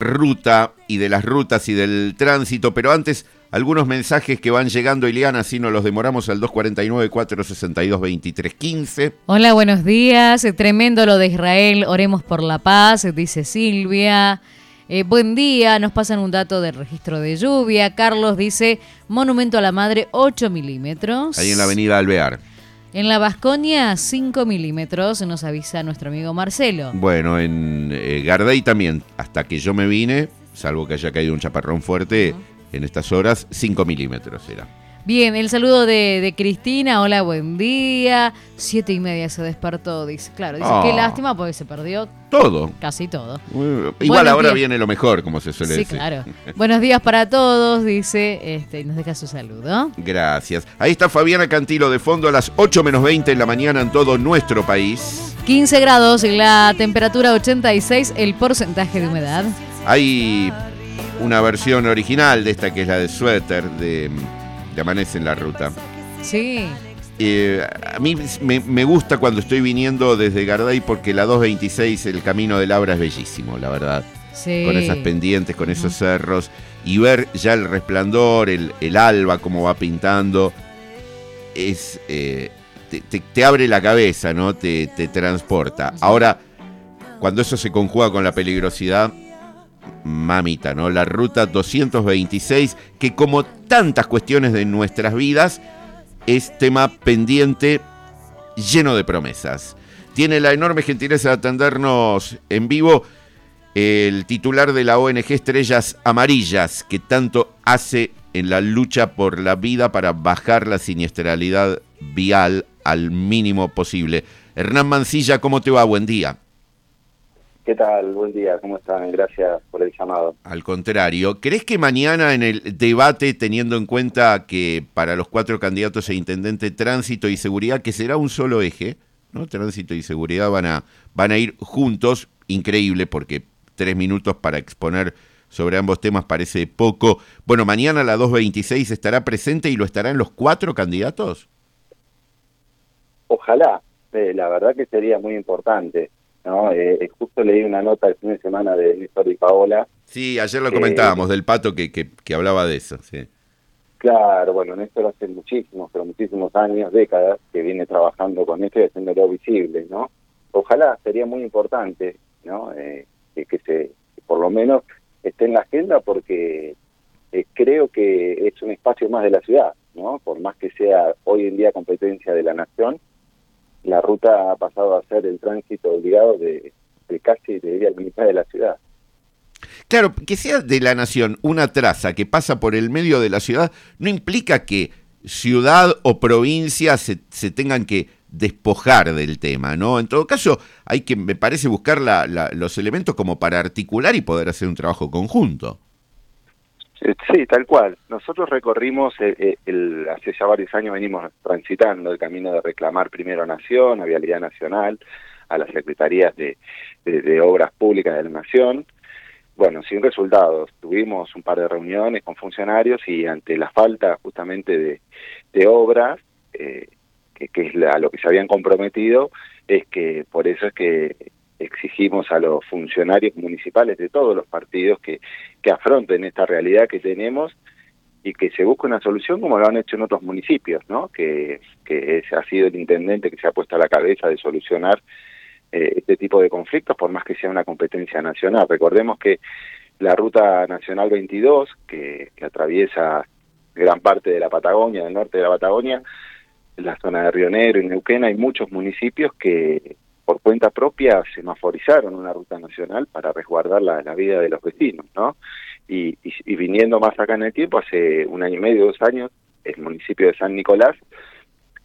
ruta y de las rutas y del tránsito, pero antes algunos mensajes que van llegando, Ileana, así nos los demoramos al 249-462-2315. Hola, buenos días. Tremendo lo de Israel. Oremos por la paz, dice Silvia. Eh, buen día, nos pasan un dato del registro de lluvia. Carlos dice, Monumento a la Madre, 8 milímetros. Ahí en la avenida Alvear. En la Vasconia, 5 milímetros, nos avisa nuestro amigo Marcelo. Bueno, en eh, Gardey también, hasta que yo me vine, salvo que haya caído un chaparrón fuerte, en estas horas, 5 milímetros era. Bien, el saludo de, Cristina. Hola, buen día. Siete y media se despertó, dice. Claro, dice, qué ah. lástima porque se perdió todo. Casi todo. igual ahora viene lo mejor, como se suele decir. Sí, claro. Buenos días para todos, dice, este, y nos deja su saludo. Gracias. Ahí está Fabiana Cantilo de fondo a las 8 menos 20 en la mañana en todo nuestro país. 15 grados, la temperatura 86, el porcentaje de humedad. Hay una versión original de esta que es la de suéter de amanece en la ruta. Sí. Eh, a mí me, gusta cuando estoy viniendo desde Garday porque la 226, el camino del Abra es bellísimo, la verdad. Sí. Con esas pendientes, con esos cerros. Y ver ya el resplandor, el, alba, cómo va pintando, es. Eh, te, abre la cabeza, ¿no? Te, te transporta. Ahora, cuando eso se conjuga con la peligrosidad, mamita, ¿no? La ruta 226, que como tantas cuestiones de nuestras vidas, es tema pendiente lleno de promesas. Tiene la enorme gentileza de atendernos en vivo el titular de la ONG Estrellas Amarillas, que tanto hace en la lucha por la vida para bajar la siniestralidad vial al mínimo posible. Hernán Mancilla, ¿cómo te va? Buen día. ¿Qué tal? Buen día, ¿cómo están? Gracias por el llamado. Al contrario, ¿crees que mañana en el debate, teniendo en cuenta que para los cuatro candidatos a intendente tránsito y seguridad, que será un solo eje, ¿no? Tránsito y seguridad van a, van a ir juntos, increíble porque tres minutos para exponer sobre ambos temas parece poco. Bueno, mañana a las 2.26 estará presente y lo estarán los cuatro candidatos. Ojalá, eh, la verdad que sería muy importante. ¿No? Eh, eh, justo leí una nota el fin de semana de Néstor y Paola. Sí, ayer lo comentábamos, del pato que, que, hablaba de eso, sí. Claro, bueno, Néstor hace muchísimos, pero muchísimos años, décadas, que viene trabajando con esto y haciéndolo visible, ¿no? Ojalá, sería muy importante, ¿no? Eh, que, se, por lo menos esté en la agenda porque creo que es un espacio más de la ciudad, ¿no? Por más que sea hoy en día competencia de la nación, la ruta ha pasado a ser el tránsito obligado de, casi, de la mitad de la ciudad. Claro, que sea de la nación una traza que pasa por el medio de la ciudad no implica que ciudad o provincia se, se tengan que despojar del tema, ¿no? En todo caso, hay que, me parece, buscar la, los elementos como para articular y poder hacer un trabajo conjunto. Sí, tal cual. Nosotros recorrimos, eh, eh, el, hace ya varios años venimos transitando el camino de reclamar primero Nación, a Vialidad Nacional, a las secretarías de, Obras Públicas de la Nación. Bueno, sin resultados. Tuvimos un par de reuniones con funcionarios y ante la falta justamente de, obras, eh, que, que, es a lo que se habían comprometido, es que por eso es que exigimos a los funcionarios municipales de todos los partidos que, que afronten esta realidad que tenemos y que se busque una solución como lo han hecho en otros municipios, ¿no? Que, que ha sido el intendente que se ha puesto a la cabeza de solucionar eh, este tipo de conflictos, por más que sea una competencia nacional. Recordemos que la Ruta Nacional 22, que, que atraviesa gran parte de la Patagonia, del norte de la Patagonia, en la zona de Río Negro y Neuquén, hay muchos municipios que, por cuenta propia semaforizaron una ruta nacional para resguardar la, vida de los vecinos, ¿no? Y, viniendo más acá en el tiempo, hace un año y medio, dos años, el municipio de San Nicolás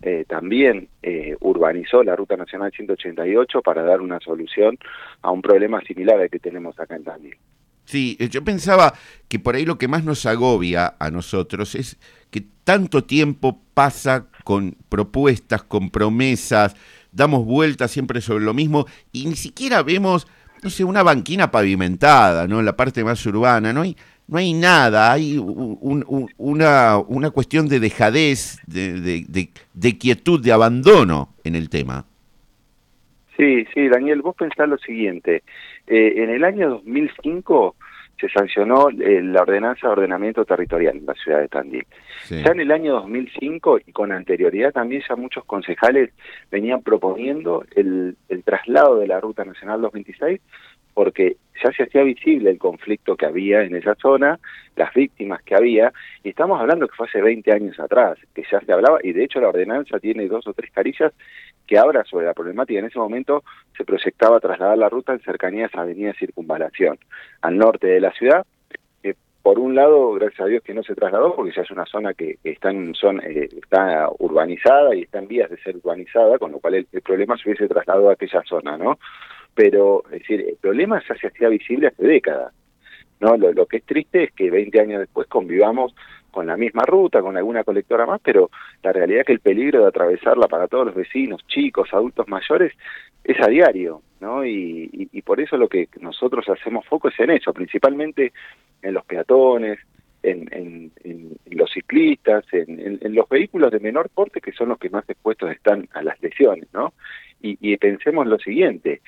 eh, también eh, urbanizó la Ruta Nacional 188 para dar una solución a un problema similar al que tenemos acá en Tandil. Sí, eh, yo pensaba que por ahí lo que más nos agobia a nosotros es que tanto tiempo pasa con propuestas, con promesas, damos vueltas siempre sobre lo mismo y ni siquiera vemos, no sé, una banquina pavimentada, ¿no? En la parte más urbana, no hay, no hay nada, hay una, una cuestión de dejadez, de, de, quietud, de abandono en el tema. Sí, sí, Daniel, vos pensás lo siguiente, eh, en el año 2005 se sancionó eh, la ordenanza de ordenamiento territorial en la ciudad de Tandil. Ya en el año 2005 y con anterioridad también ya muchos concejales venían proponiendo el, el traslado de la Ruta Nacional 226 porque ya se hacía visible el conflicto que había en esa zona, las víctimas que había, y estamos hablando que fue hace 20 años atrás, que ya se hablaba, y de hecho la ordenanza tiene dos o tres carillas que sobre la problemática. En ese momento se proyectaba trasladar la ruta en cercanías a Avenida Circunvalación, al norte de la ciudad. que por un lado, gracias a Dios que no se trasladó, porque ya es una zona que está, en, son, eh, está urbanizada y está en vías de ser urbanizada, con lo cual el, problema se hubiese trasladado a aquella zona, ¿no? pero es decir, el problema ya se hacía visible hace décadas. ¿no? Lo, que es triste es que 20 años después convivamos con la misma ruta, con alguna colectora más, pero la realidad es que el peligro de atravesarla para todos los vecinos, chicos, adultos mayores, es a diario, ¿no? Y, y, y por eso lo que nosotros hacemos foco es en eso, principalmente en los peatones, en, en, los ciclistas, en, en, los vehículos de menor porte, que son los que más expuestos están a las lesiones, ¿no? Y, y pensemos lo siguiente,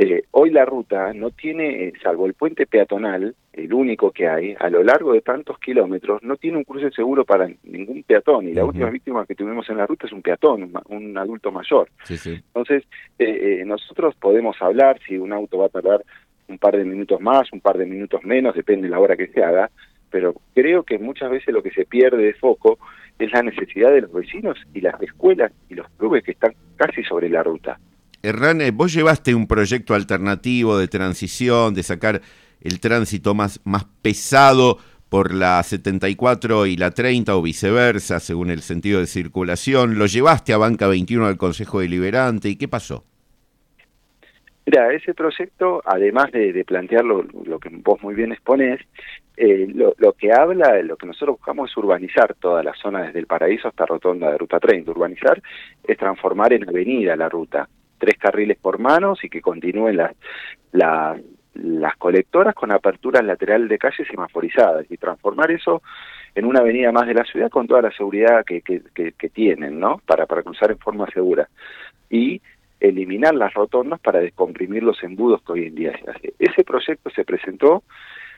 eh, hoy la ruta no tiene, eh, salvo el puente peatonal, el único que hay, a lo largo de tantos kilómetros, no tiene un cruce seguro para ningún peatón. Y la última víctima que tuvimos en la ruta es un peatón, un, adulto mayor. Sí, sí. Entonces, eh, nosotros podemos hablar si un auto va a tardar un par de minutos más, un par de minutos menos, depende de la hora que se haga, pero creo que muchas veces lo que se pierde de foco es la necesidad de los vecinos y las escuelas y los clubes que están casi sobre la ruta. Hernán, vos llevaste un proyecto alternativo de transición, de sacar el tránsito más, más pesado por la 74 y la 30 o viceversa, según el sentido de circulación. Lo llevaste a Banca 21 al Consejo Deliberante y ¿qué pasó? Mira, ese proyecto, además de, de plantear lo, lo, que vos muy bien exponés, eh, lo, lo, que habla, lo que nosotros buscamos es urbanizar toda la zona desde el Paraíso hasta Rotonda de Ruta 30. Urbanizar es transformar en avenida la ruta tres carriles por manos y que continúen las, las, colectoras con aperturas lateral de calles semaforizadas y transformar eso en una avenida más de la ciudad con toda la seguridad que, que, que, que tienen, ¿no? Para, para cruzar en forma segura. Y eliminar las rotondas para descomprimir los embudos que hoy en día se hace. Ese proyecto se presentó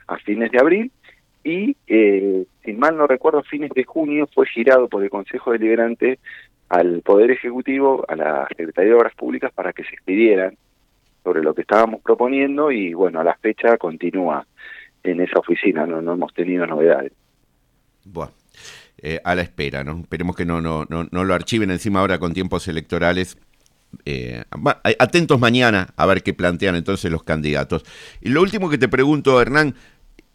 a fines de abril y, eh, si mal no recuerdo, a fines de junio fue girado por el Consejo Deliberante al Poder Ejecutivo, a la Secretaría de Obras Públicas para que se expidieran sobre lo que estábamos proponiendo y bueno, a la fecha continúa en esa oficina, no, no hemos tenido novedades. Bueno, eh, a la espera, ¿no? Esperemos que no, no, no, no lo archiven encima ahora con tiempos electorales. Eh, atentos mañana a ver qué plantean entonces los candidatos. Y lo último que te pregunto, Hernán,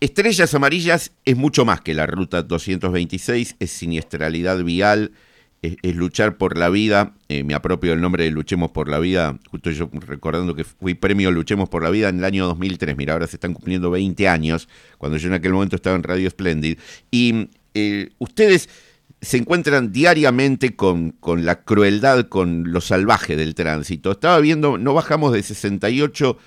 Estrellas Amarillas es mucho más que la ruta 226, es siniestralidad vial, es, luchar por la vida, eh, me apropio del nombre de Luchemos por la Vida, justo yo recordando que fui premio Luchemos por la Vida en el año 2003, mira, ahora se están cumpliendo 20 años, cuando yo en aquel momento estaba en Radio Splendid, y eh, ustedes se encuentran diariamente con, con la crueldad, con lo salvaje del tránsito. Estaba viendo, no bajamos de 68,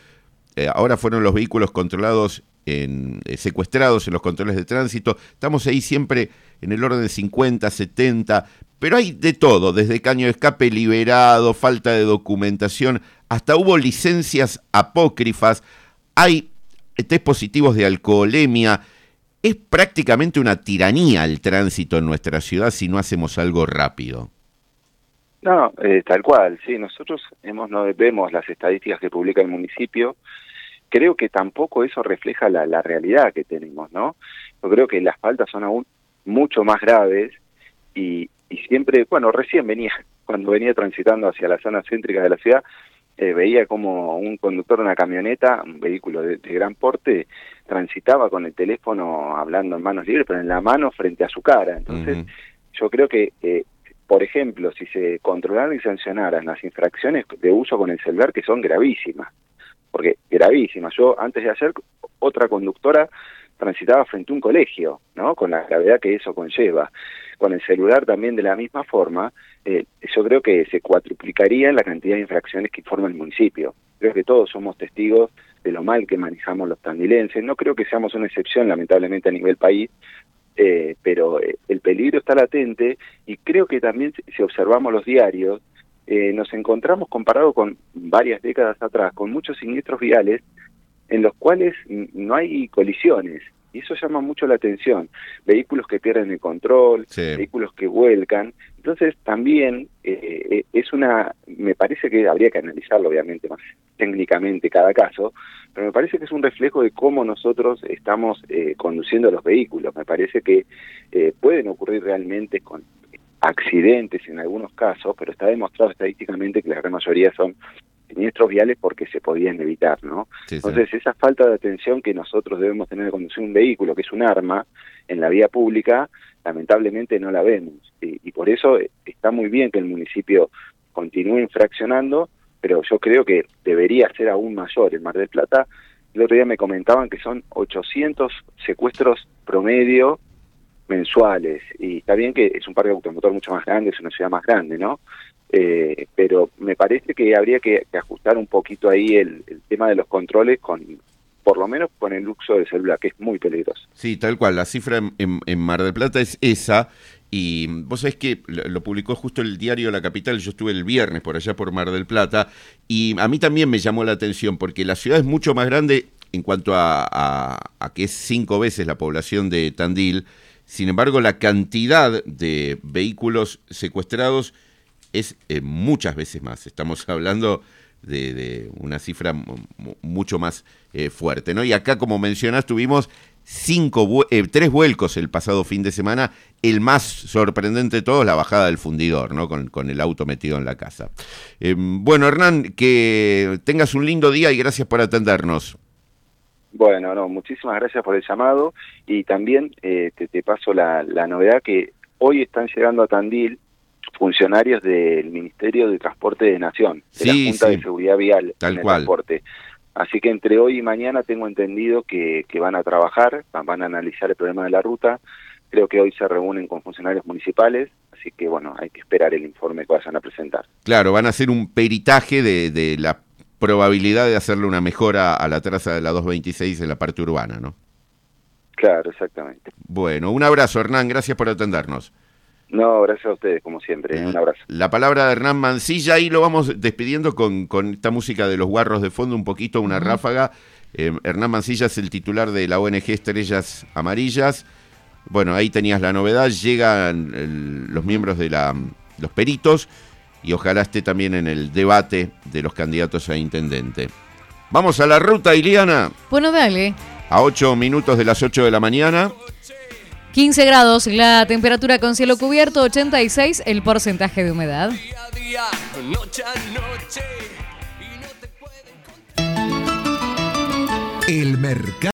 eh, ahora fueron los vehículos controlados en, eh, secuestrados en los controles de tránsito. Estamos ahí siempre en el orden de 50, 70, pero hay de todo, desde caño de escape liberado, falta de documentación, hasta hubo licencias apócrifas, hay test positivos de alcoholemia. Es prácticamente una tiranía el tránsito en nuestra ciudad si no hacemos algo rápido. No, eh, tal cual, sí, nosotros hemos, no vemos las estadísticas que publica el municipio, creo que tampoco eso refleja la, la realidad que tenemos, ¿no? Yo creo que las faltas son aún mucho más graves y, y siempre, bueno, recién venía, cuando venía transitando hacia la zona céntrica de la ciudad, eh, veía como un conductor de una camioneta, un vehículo de, de, gran porte, transitaba con el teléfono hablando en manos libres, pero en la mano frente a su cara. Entonces, uh -huh. yo creo que, eh, por ejemplo, si se controlaran y sancionaran las infracciones de uso con el celular, que son gravísimas, porque gravísimas. Yo, antes de ayer, otra conductora transitaba frente a un colegio, ¿no? Con la gravedad que eso conlleva. Con el celular también de la misma forma, eh, yo creo que se cuatriplicaría la cantidad de infracciones que forma el municipio. Creo que todos somos testigos de lo mal que manejamos los tandilenses. No creo que seamos una excepción, lamentablemente, a nivel país, eh, pero eh, el peligro está latente y creo que también si observamos los diarios, eh, nos encontramos comparado con varias décadas atrás, con muchos siniestros viales en los cuales no hay colisiones. Y eso llama mucho la atención. Vehículos que pierden el control, vehículos que vuelcan. Entonces también eh, eh, es una, me parece que habría que analizarlo obviamente más técnicamente cada caso, pero me parece que es un reflejo de cómo nosotros estamos eh, conduciendo los vehículos. Me parece que pueden ocurrir realmente con accidentes en algunos casos, pero está demostrado estadísticamente que la gran mayoría son siniestros viales porque se podían evitar, ¿no? Entonces, esa falta de atención que nosotros debemos tener de conducir un vehículo, que es un arma, en la vía pública, lamentablemente no la vemos. Y, por eso está muy bien que el municipio continúe infraccionando, pero yo creo que debería ser aún mayor. En Mar del Plata, el otro día me comentaban que son 800 secuestros promedio mensuales. Y está bien que es un parque automotor mucho más grande, es una ciudad más grande, ¿no? Eh, pero me parece que habría que, ajustar un poquito ahí el, tema de los controles con por lo menos con el uso del celular, que es muy peligroso. Sí, tal cual, la cifra en, Mar del Plata es esa, y vos sabés que lo, publicó justo el diario La Capital, yo estuve el viernes por allá por Mar del Plata, y a mí también me llamó la atención, porque la ciudad es mucho más grande en cuanto a, a que es cinco veces la población de Tandil, sin embargo la cantidad de vehículos secuestrados es eh, muchas veces más. Estamos hablando de, una cifra mucho más eh, fuerte. ¿no? Y acá, como mencionas, tuvimos cinco eh, tres vuelcos el pasado fin de semana. El más sorprendente de todos, la bajada del fundidor, ¿no? Con, con el auto metido en la casa. bueno, Hernán, que tengas un lindo día y gracias por atendernos. Bueno, no, muchísimas gracias por el llamado y también te, te, paso la, la novedad que hoy están llegando a Tandil funcionarios del Ministerio de Transporte de Nación, de la Junta de Seguridad Vial Tal en el transporte. Así que entre hoy y mañana tengo entendido que, van a trabajar, van a analizar el problema de la ruta. Creo que hoy se reúnen con funcionarios municipales, así que bueno, hay que esperar el informe que vayan a presentar. Claro, van a hacer un peritaje de, de la probabilidad de hacerle una mejora a la traza de la 226 en la parte urbana, ¿no? Claro, exactamente. Bueno, un abrazo, Hernán, gracias por atendernos. No, gracias a ustedes, como siempre. Un abrazo. La palabra de Hernán Mancilla, y lo vamos despidiendo con, con esta música de los guarros de fondo, un poquito, una ráfaga. Eh, Hernán Mancilla es el titular de la ONG Estrellas Amarillas. Bueno, ahí tenías la novedad, llegan los miembros de la, los peritos y ojalá esté también en el debate de los candidatos a intendente. Vamos a la ruta, Iliana. Bueno, dale. A 8 minutos de las 8 de la mañana. 15 grados la temperatura con cielo cubierto, 86 el porcentaje de humedad. El mercado.